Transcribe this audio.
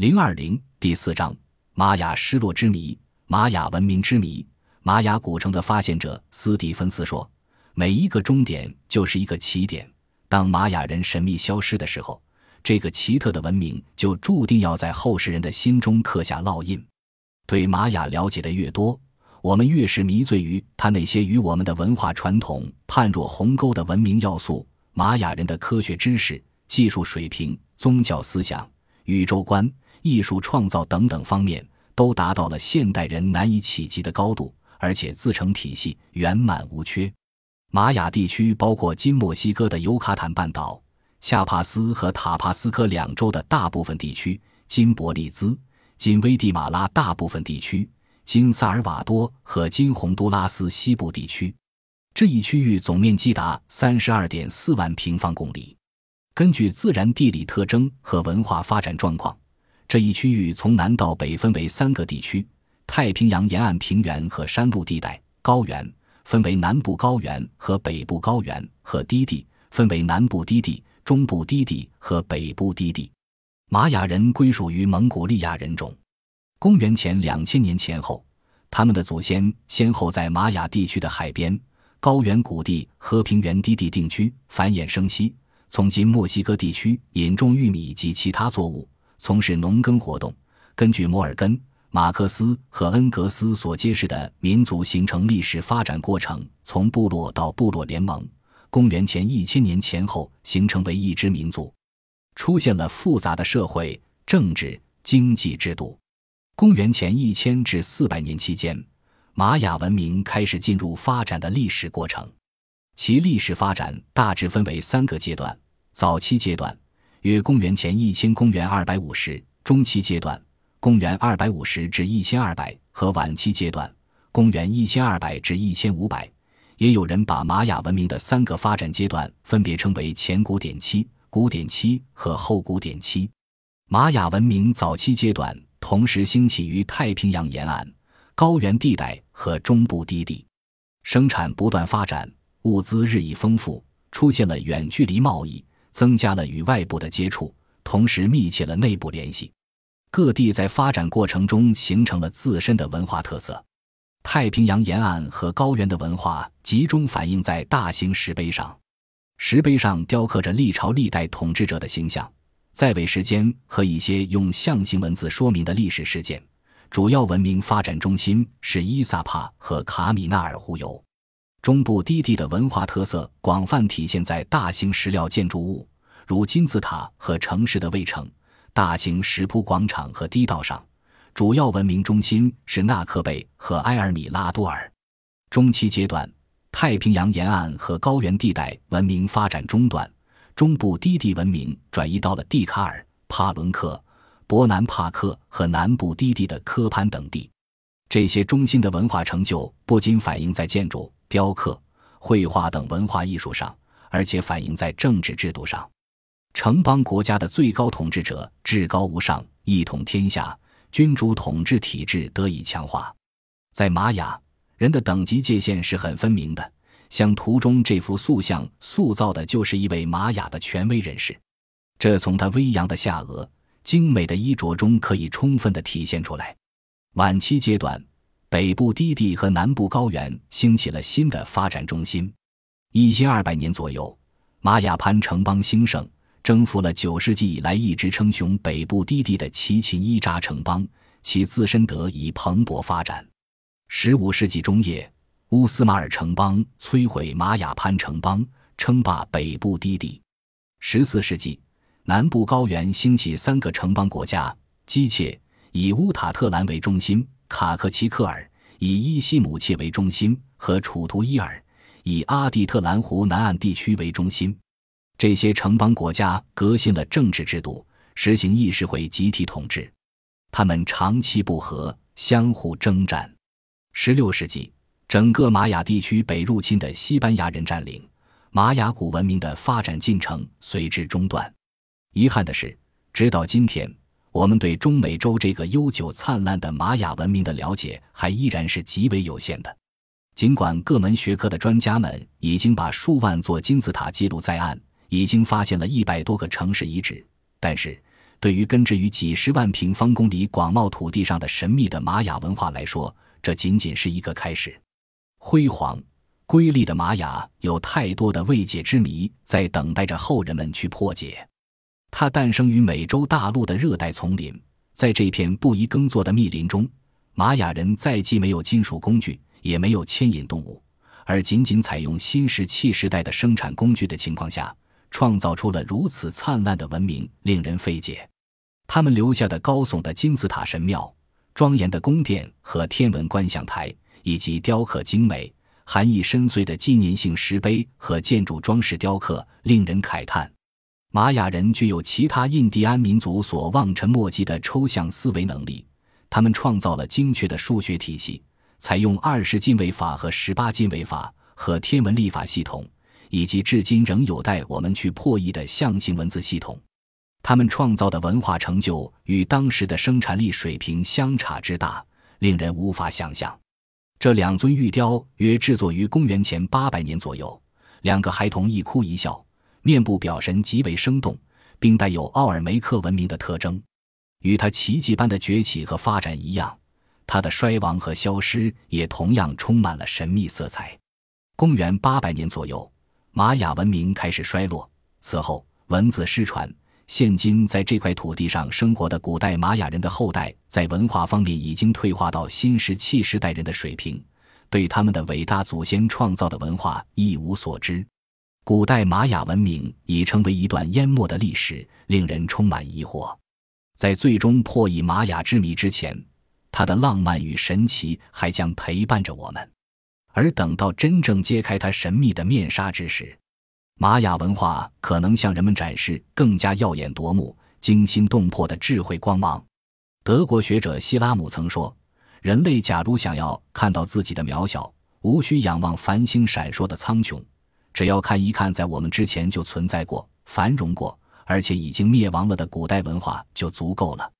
零二零第四章：玛雅失落之谜。玛雅文明之谜。玛雅古城的发现者斯蒂芬斯说：“每一个终点就是一个起点。当玛雅人神秘消失的时候，这个奇特的文明就注定要在后世人的心中刻下烙印。对玛雅了解的越多，我们越是迷醉于他那些与我们的文化传统判若鸿沟的文明要素。玛雅人的科学知识、技术水平、宗教思想、宇宙观、艺术创造等等方面，都达到了现代人难以企及的高度。”而且自成体系，圆满无缺。玛雅地区包括今墨西哥的尤卡坦半岛、恰帕斯和塔帕斯科两州的大部分地区，金伯利兹、今危地马拉大部分地区，今萨尔瓦多和今洪都拉斯西部地区。这一区域总面积达三十二点四万平方公里。根据自然地理特征和文化发展状况，这一区域从南到北分为三个地区。太平洋沿岸平原和山路地带、高原分为南部高原和北部高原，和低地分为南部低地、中部低地和北部低地。玛雅人归属于蒙古利亚人种。公元前两千年前后，他们的祖先先后在玛雅地区的海边、高原谷地和平原低地定居，繁衍生息，从今墨西哥地区引种玉米及其他作物，从事农耕活动。根据摩尔根。马克思和恩格斯所揭示的民族形成历史发展过程，从部落到部落联盟，公元前一千年前后形成为一支民族，出现了复杂的社会、政治、经济制度。公元前一千至四百年期间，玛雅文明开始进入发展的历史过程，其历史发展大致分为三个阶段：早期阶段约公元前一千公元二百五十，中期阶段。公元二百五十至一千二百和晚期阶段，公元一千二百至一千五百，也有人把玛雅文明的三个发展阶段分别称为前古典期、古典期和后古典期。玛雅文明早期阶段同时兴起于太平洋沿岸、高原地带和中部低地，生产不断发展，物资日益丰富，出现了远距离贸易，增加了与外部的接触，同时密切了内部联系。各地在发展过程中形成了自身的文化特色。太平洋沿岸和高原的文化集中反映在大型石碑上，石碑上雕刻着历朝历代统治者的形象、在位时间和一些用象形文字说明的历史事件。主要文明发展中心是伊萨帕和卡米纳尔湖游。中部低地的文化特色广泛体现在大型石料建筑物，如金字塔和城市的卫城。大型石铺广场和堤道上，主要文明中心是纳克贝和埃尔米拉多尔。中期阶段，太平洋沿岸和高原地带文明发展中断，中部低地文明转移到了蒂卡尔、帕伦克、伯南帕克和南部低地的科潘等地。这些中心的文化成就不仅反映在建筑、雕刻、绘画等文化艺术上，而且反映在政治制度上。城邦国家的最高统治者至高无上，一统天下，君主统治体制得以强化。在玛雅人的等级界限是很分明的，像图中这幅塑像塑造的就是一位玛雅的权威人士，这从他微扬的下颚、精美的衣着中可以充分的体现出来。晚期阶段，北部低地和南部高原兴起了新的发展中心。一千二百年左右，玛雅潘城邦兴盛。征服了九世纪以来一直称雄北部低地的奇琴伊扎城邦，其自身得以蓬勃发展。十五世纪中叶，乌斯马尔城邦摧毁玛雅潘城邦，称霸北部低地。十四世纪，南部高原兴起三个城邦国家：基切以乌塔特兰为中心，卡克奇克尔以伊西姆切为中心，和楚图伊尔以阿蒂特兰湖南岸地区为中心。这些城邦国家革新了政治制度，实行议事会集体统治。他们长期不和，相互征战。十六世纪，整个玛雅地区被入侵的西班牙人占领，玛雅古文明的发展进程随之中断。遗憾的是，直到今天，我们对中美洲这个悠久灿烂的玛雅文明的了解还依然是极为有限的。尽管各门学科的专家们已经把数万座金字塔记录在案。已经发现了一百多个城市遗址，但是对于根植于几十万平方公里广袤土地上的神秘的玛雅文化来说，这仅仅是一个开始。辉煌、瑰丽的玛雅有太多的未解之谜在等待着后人们去破解。它诞生于美洲大陆的热带丛林，在这片不宜耕作的密林中，玛雅人在既没有金属工具，也没有牵引动物，而仅仅采用新石器时代的生产工具的情况下。创造出了如此灿烂的文明，令人费解。他们留下的高耸的金字塔神庙、庄严的宫殿和天文观象台，以及雕刻精美、含义深邃的纪念性石碑和建筑装饰雕刻，令人慨叹。玛雅人具有其他印第安民族所望尘莫及的抽象思维能力，他们创造了精确的数学体系，采用二十进位法和十八进位法和天文历法系统。以及至今仍有待我们去破译的象形文字系统，他们创造的文化成就与当时的生产力水平相差之大，令人无法想象。这两尊玉雕约制作于公元前八百年左右，两个孩童一哭一笑，面部表神极为生动，并带有奥尔梅克文明的特征。与它奇迹般的崛起和发展一样，它的衰亡和消失也同样充满了神秘色彩。公元八百年左右。玛雅文明开始衰落，此后文字失传。现今在这块土地上生活的古代玛雅人的后代，在文化方面已经退化到新石器时代人的水平，对他们的伟大祖先创造的文化一无所知。古代玛雅文明已成为一段淹没的历史，令人充满疑惑。在最终破译玛雅之谜之前，它的浪漫与神奇还将陪伴着我们。而等到真正揭开它神秘的面纱之时，玛雅文化可能向人们展示更加耀眼夺目、惊心动魄的智慧光芒。德国学者希拉姆曾说：“人类假如想要看到自己的渺小，无需仰望繁星闪烁的苍穹，只要看一看在我们之前就存在过、繁荣过，而且已经灭亡了的古代文化就足够了。”